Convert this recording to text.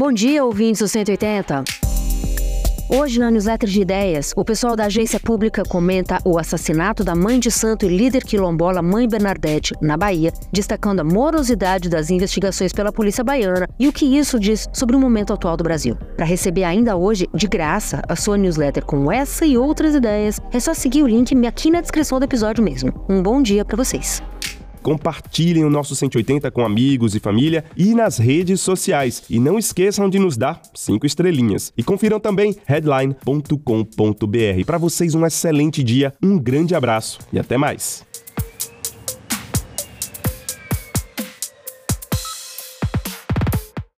Bom dia, ouvintes do 180. Hoje, na newsletter de ideias, o pessoal da agência pública comenta o assassinato da mãe de santo e líder quilombola Mãe Bernadette, na Bahia, destacando a morosidade das investigações pela polícia baiana e o que isso diz sobre o momento atual do Brasil. Para receber ainda hoje, de graça, a sua newsletter com essa e outras ideias, é só seguir o link aqui na descrição do episódio mesmo. Um bom dia para vocês compartilhem o nosso 180 com amigos e família e nas redes sociais. E não esqueçam de nos dar cinco estrelinhas. E confiram também headline.com.br. Para vocês, um excelente dia, um grande abraço e até mais.